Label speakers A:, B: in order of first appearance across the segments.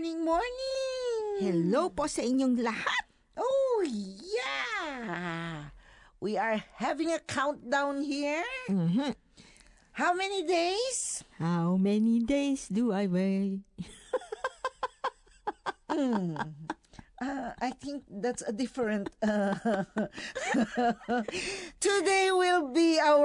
A: morning, morning!
B: Hello po sa inyong lahat.
A: Oh, yeah! We are having a countdown here.
B: Mhm.
A: How many days?
B: How many days do I wait?
A: Uh, I think that's a different. Uh, today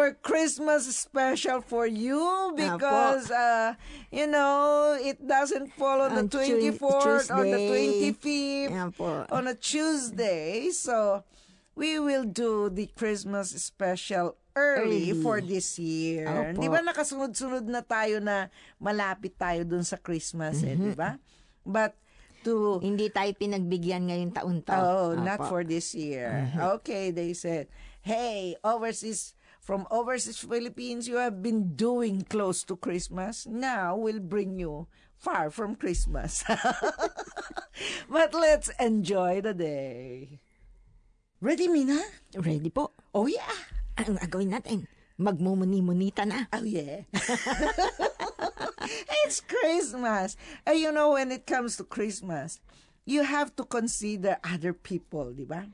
A: our Christmas special for you because, uh, you know, it doesn't fall on the
B: On Tu-
A: 24th or the
B: Tuesday.
A: 25th.
B: Yan po.
A: on a Tuesday. So, we will do the Christmas special early,
B: Early.
A: for this year.
B: Opo.
A: Di ba nakasunod-sunod na tayo na malapit tayo dun sa Christmas eh, di ba? But to
B: Hindi tayo pinagbigyan ngayong taon to.
A: Oh, not
B: Opo.
A: for this year. Okay, they said, "Hey, overseas from overseas Philippines, you have been doing close to Christmas. Now we'll bring you far from Christmas." but let's enjoy the day. Ready, Mina?
B: Ready po.
A: Oh yeah.
B: Ang gagawin natin? Magmumuni-munita na.
A: Oh yeah. it's Christmas. And you know when it comes to Christmas, you have to consider other people, di ba?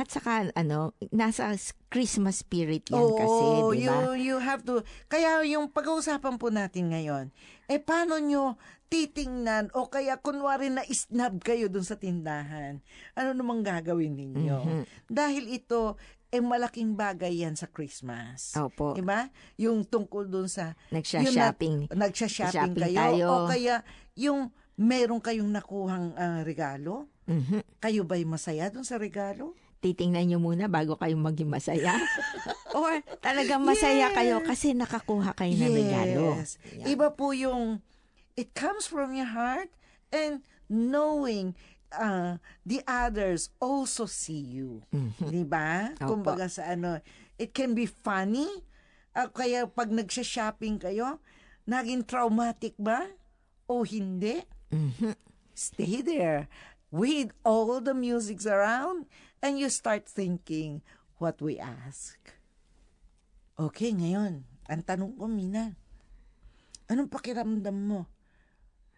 B: At saka, ano, nasa Christmas spirit yan kasi,
A: Oo,
B: di
A: you,
B: ba?
A: you have to. Kaya yung pag-uusapan po natin ngayon, eh paano nyo titingnan o kaya kunwari na isnab kayo dun sa tindahan, ano namang gagawin ninyo?
B: Mhm.
A: Dahil ito, eh malaking bagay yan sa Christmas.
B: Opo.
A: Diba? Yung tungkol dun sa...
B: Nagsha-shopping.
A: Na- nagsha-shopping
B: Shopping
A: kayo.
B: tayo.
A: O kaya yung meron kayong nakuhang ah, regalo.
B: Mhm.
A: Kayo ba'y masaya dun sa regalo?
B: Titingnan nyo muna bago kayo maging masaya. Or talagang masaya
A: Yes.
B: kayo kasi nakakuha kayo ng regalo.
A: Yes.
B: Yan.
A: Iba po yung, it comes from your heart and knowing uh, the others also see you. Di ba? Kumbaga sa ano, it can be funny. uh, kaya pag nagsha-shopping kayo, naging traumatic ba? O hindi?
B: Mhm.
A: Stay there with all the musics around and you start thinking what we ask. Okay, ngayon, ang tanong ko, Mina, anong pakiramdam mo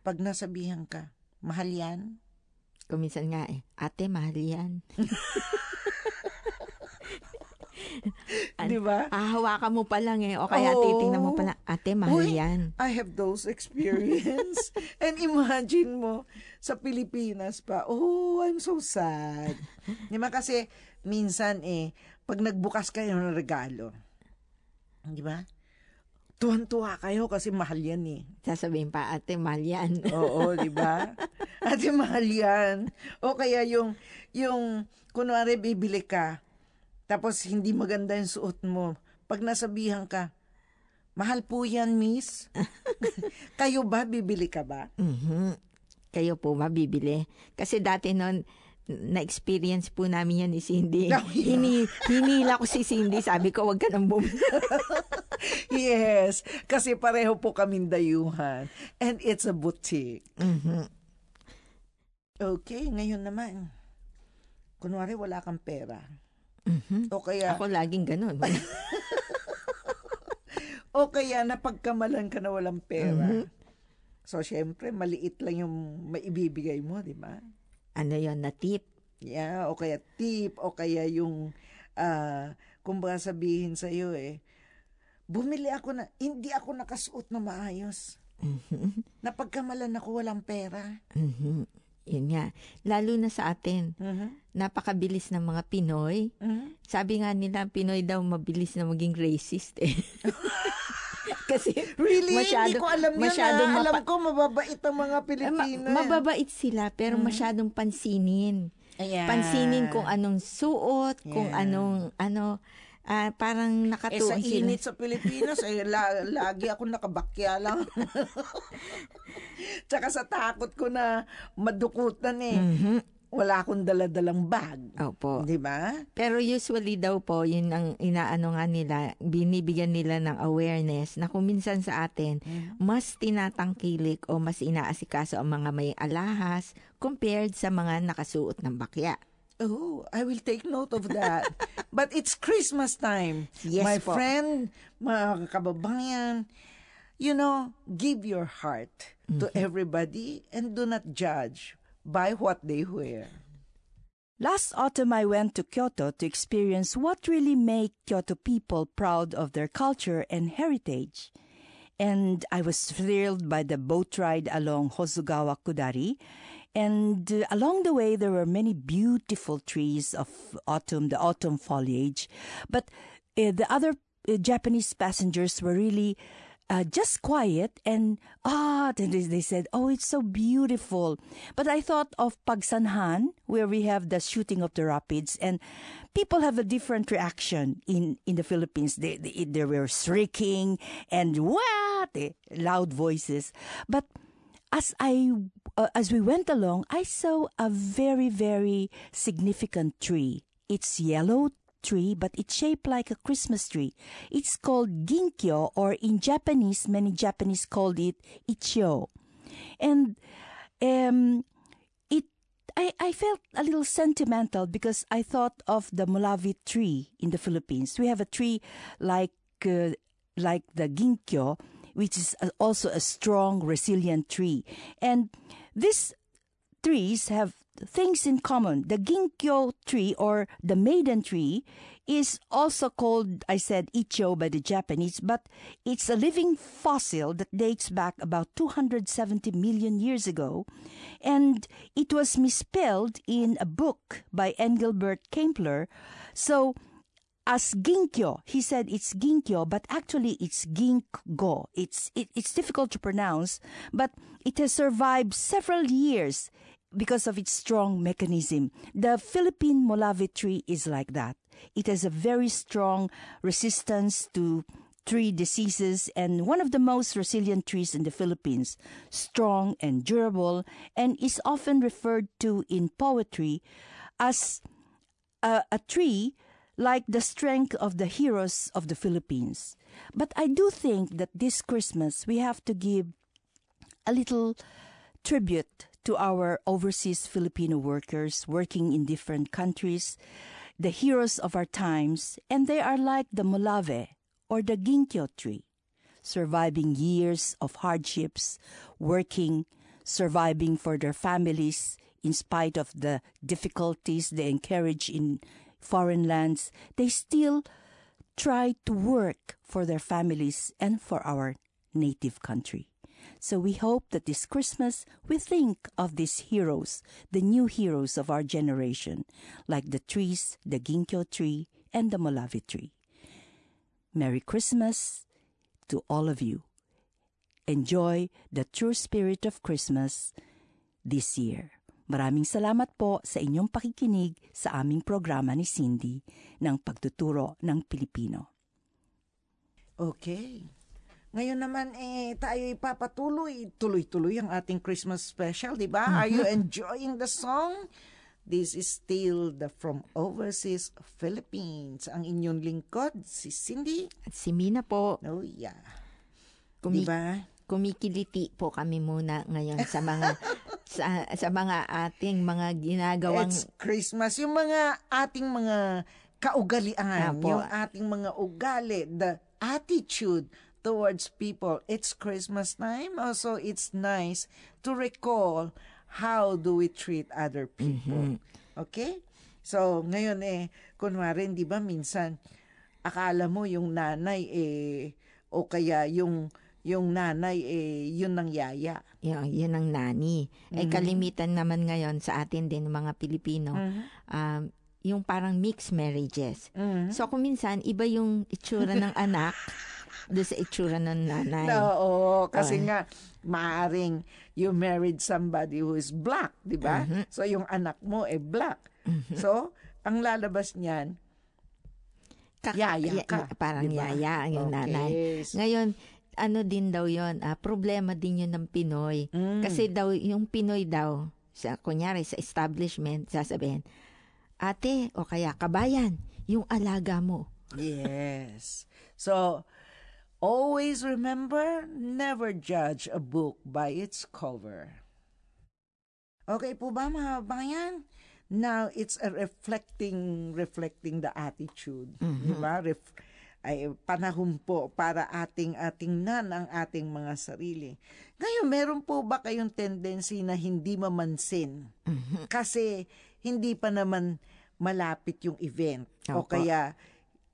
A: pag nasabihan ka, mahal yan?
B: Kuminsan nga eh, ate, mahal yan. An-
A: Di ba?
B: Hahawakan mo pa lang eh. O kaya
A: Oo.
B: titingnan mo pa lang, ate, mahal
A: Uy,
B: yan.
A: I have those experience. And imagine mo, sa Pilipinas pa, oh, I'm so sad. Di ba? Kasi, minsan eh, pag nagbukas kayo ng regalo, di ba? Tuwan-tuwa kayo kasi mahal yan eh.
B: Sasabihin pa, ate, mahal yan.
A: Oo, di ba? Ate, mahal yan. O kaya yung, yung, kunwari bibili ka, tapos hindi maganda yung suot mo. Pag nasabihan ka, mahal po yan, miss. Kayo ba, bibili ka ba?
B: Mhm. Kayo po mabibili. Kasi dati noon, na-experience po namin yan ni Cindy.
A: Oh, yeah.
B: Hini, hinila ko si Cindy. Sabi ko, wag ka nang bumili.
A: Yes, kasi pareho po kaming dayuhan. And it's a boutique.
B: Mhm.
A: Okay, ngayon naman. Kunwari wala kang pera.
B: Mhm.
A: O kaya,
B: Ako laging ganun.
A: o kaya napagkamalan ka na walang pera.
B: Mhm.
A: So, syempre, maliit lang yung maibibigay mo, di ba?
B: ano yon na tip?
A: Yeah, o kaya tip, o kaya yung, ah, kumbaga sabihin sa iyo eh, bumili ako na, hindi ako nakasuot na maayos.
B: Mhm.
A: Napagkamalan ako, walang pera.
B: Mhm. Yun nga. Lalo na sa atin.
A: Mhm.
B: Napakabilis ng mga Pinoy.
A: Mhm.
B: Sabi nga nila, Pinoy daw mabilis na maging racist eh. Kasi
A: Really?
B: Masyado-
A: hindi ko alam yun
B: masyadong
A: ah. Alam
B: mapa-
A: ko, mababait ang mga
B: eh, ma-
A: Pilipino.
B: mababait sila pero masyadong pansinin.
A: Ayan.
B: Pansinin kung anong suot, kung
A: Yeah.
B: anong ano ah, parang
A: Eh,
B: nakatuon
A: sa
B: sila.
A: init sa Pilipinas, eh, la- lagi ako nakabakya lang. Tsaka sa takot ko na madukutan eh.
B: Mhm.
A: Wala akong daladalang bag.
B: Opo.
A: Di ba?
B: Pero usually daw po, yun ang inaano nga nila, binibigyan nila ng awareness na kung minsan sa atin, mas tinatangkilik o mas inaasikaso ang mga may alahas compared sa mga nakasuot ng bakya.
A: Oh, I will take note of that. But it's Christmas time.
B: Yes
A: My
B: po.
A: friend, mga kababayan, you know, give your heart to mm-hmm. everybody and do not judge by what they wear.
C: Last autumn, I went to Kyoto to experience what really make Kyoto people proud of their culture and heritage. And I was thrilled by the boat ride along Hosugawa Kudari. And uh, along the way, there were many beautiful trees of autumn, the autumn foliage. But uh, the other uh, Japanese passengers were really uh, just quiet and ah, they, they said, "Oh, it's so beautiful." But I thought of Pagsanhan, where we have the shooting of the rapids, and people have a different reaction in in the Philippines. They they, they were shrieking and what loud voices, but as I uh, as we went along, I saw a very very significant tree. It's yellow tree, but it's shaped like a Christmas tree. It's called ginkyo, or in Japanese, many Japanese called it ichio. And um, it, I, I felt a little sentimental because I thought of the mulavi tree in the Philippines. We have a tree like uh, like the ginkyo, which is also a strong, resilient tree. And these trees have things in common. The ginkgo tree or the maiden tree is also called, I said, ichio by the Japanese, but it's a living fossil that dates back about 270 million years ago. And it was misspelled in a book by Engelbert Kempler. So, as ginkyo, he said it's ginkyo, but actually it's ginkgo. It's it, it's difficult to pronounce, but it has survived several years because of its strong mechanism. The Philippine Molavi tree is like that. It has a very strong resistance to tree diseases and one of the most resilient trees in the Philippines, strong and durable, and is often referred to in poetry as a, a tree like the strength of the heroes of the Philippines. But I do think that this Christmas we have to give a little tribute to our overseas Filipino workers working in different countries, the heroes of our times, and they are like the molave or the ginkgo tree, surviving years of hardships, working, surviving for their families in spite of the difficulties they encourage in foreign lands, they still try to work for their families and for our native country. So we hope that this Christmas we think of these heroes, the new heroes of our generation, like the trees, the ginkgo tree, and the molavi tree. Merry Christmas to all of you. Enjoy the true spirit of Christmas this year. Maraming salamat po sa inyong pakikinig sa aming programa ni Cindy ng pagtuturo ng Pilipino.
A: Okay. Ngayon naman eh tayo ipapatuloy, tuloy-tuloy ang ating Christmas special, 'di ba? Mm-hmm. Are you enjoying the song? This is still the From Overseas Philippines. Ang inyong lingkod, si Cindy.
B: At si Mina po.
A: Oh, yeah.
B: Kumi- diba? Kumikiliti po kami muna ngayon sa mga sa, sa mga ating mga ginagawang...
A: It's Christmas. Yung mga ating mga kaugalian, Apo. yung ating mga ugali, the attitude towards people. It's Christmas time. Also, it's nice to recall how do we treat other people. Mm-hmm. Okay? So, ngayon eh, kunwari, di ba, minsan, akala mo yung nanay eh, o kaya yung yung nanay eh yun ang yaya.
B: Yun, yun ang nani. Mm-hmm. Eh kalimitan naman ngayon sa atin din mga Pilipino. Mm-hmm. Um, yung parang mixed marriages. Mm-hmm. So kung minsan iba yung itsura ng anak doon sa itsura ng nanay.
A: Oo, kasi oh. nga, maaring you married somebody who is black, di ba? Mm-hmm. So, yung anak mo eh black. Mm-hmm. So, ang lalabas niyan, Kak- yaya ka.
B: Y- parang diba? yaya yung okay. nanay. Ngayon, ano din daw yon ah, problema din yun ng Pinoy. Mm. Kasi daw, yung Pinoy daw, sa, kunyari sa establishment, sasabihin, ate o kaya kabayan, yung alaga mo.
A: Yes. So, Always remember, never judge a book by its cover. Okay po ba mga bayan? Now, it's a reflecting, reflecting the attitude. Mm-hmm. Di ba? Ref, ay panahon po para ating ating nan ang ating mga sarili. Ngayon, meron po ba kayong tendency na hindi mamansin? Kasi hindi pa naman malapit yung event. O
B: Opo.
A: kaya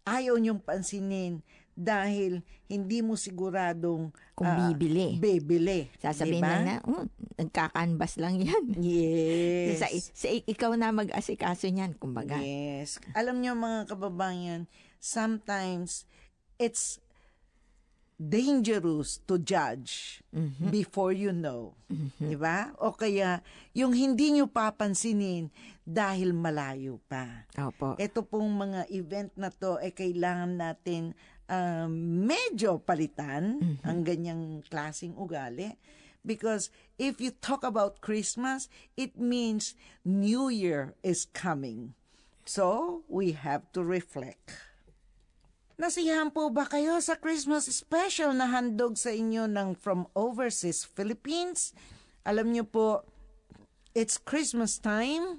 A: ayaw niyong pansinin dahil hindi mo siguradong
B: Kung
A: ah,
B: bibili.
A: bibili.
B: Sasabihin
A: Diba?
B: lang na, oh, nagkakanbas lang yan.
A: Yes.
B: Sa, sa, ikaw na mag-asikaso niyan, kumbaga.
A: Yes. Alam niyo mga kababayan, sometimes it's dangerous to judge
B: Mm-hmm.
A: before you know. Di ba? O kaya, yung hindi nyo papansinin dahil malayo pa.
B: Opo.
A: Ito pong mga event na to ay kailangan natin um, medyo palitan ang ganyang klasing ugali. Because if you talk about Christmas, it means New Year is coming. So, we have to reflect. Nasiyahan po ba kayo sa Christmas special na handog sa inyo ng From Overseas Philippines? Alam niyo po, it's Christmas time.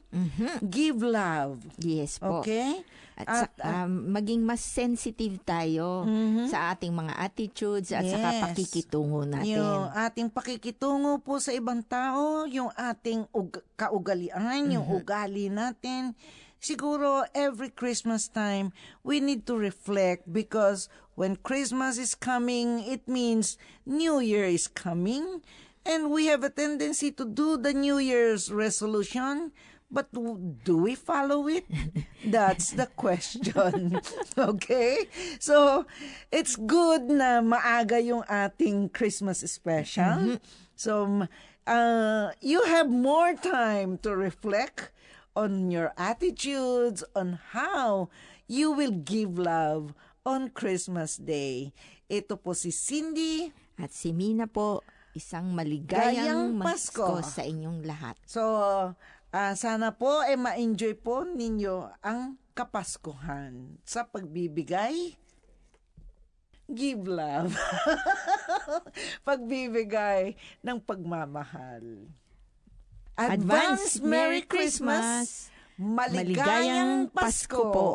A: Give love.
B: Yes po.
A: Okay?
B: At,
A: At,
B: sa- um, maging mas sensitive tayo sa ating mga attitudes at saka
A: Yes.
B: pakikitungo natin.
A: Yung ating pakikitungo po sa ibang tao, yung ating ug- kaugalian, yung ugali natin. Siguro every Christmas time, we need to reflect because when Christmas is coming, it means New Year is coming. And we have a tendency to do the New Year's resolution, but do we follow it? That's the question. okay? So, it's good na maaga yung ating Christmas special. So, m- uh, you have more time to reflect on your attitudes, on how you will give love on Christmas Day. Ito po si Cindy.
B: At si Mina po, isang maligayang
A: Gayang Pasko.
B: Pasko sa inyong lahat.
A: So, ah, sana po ay ma-enjoy po ninyo ang kapaskuhan sa pagbibigay. Give love. pagbibigay ng pagmamahal.
B: Advance Merry Christmas!
A: Maligayang Pasko po!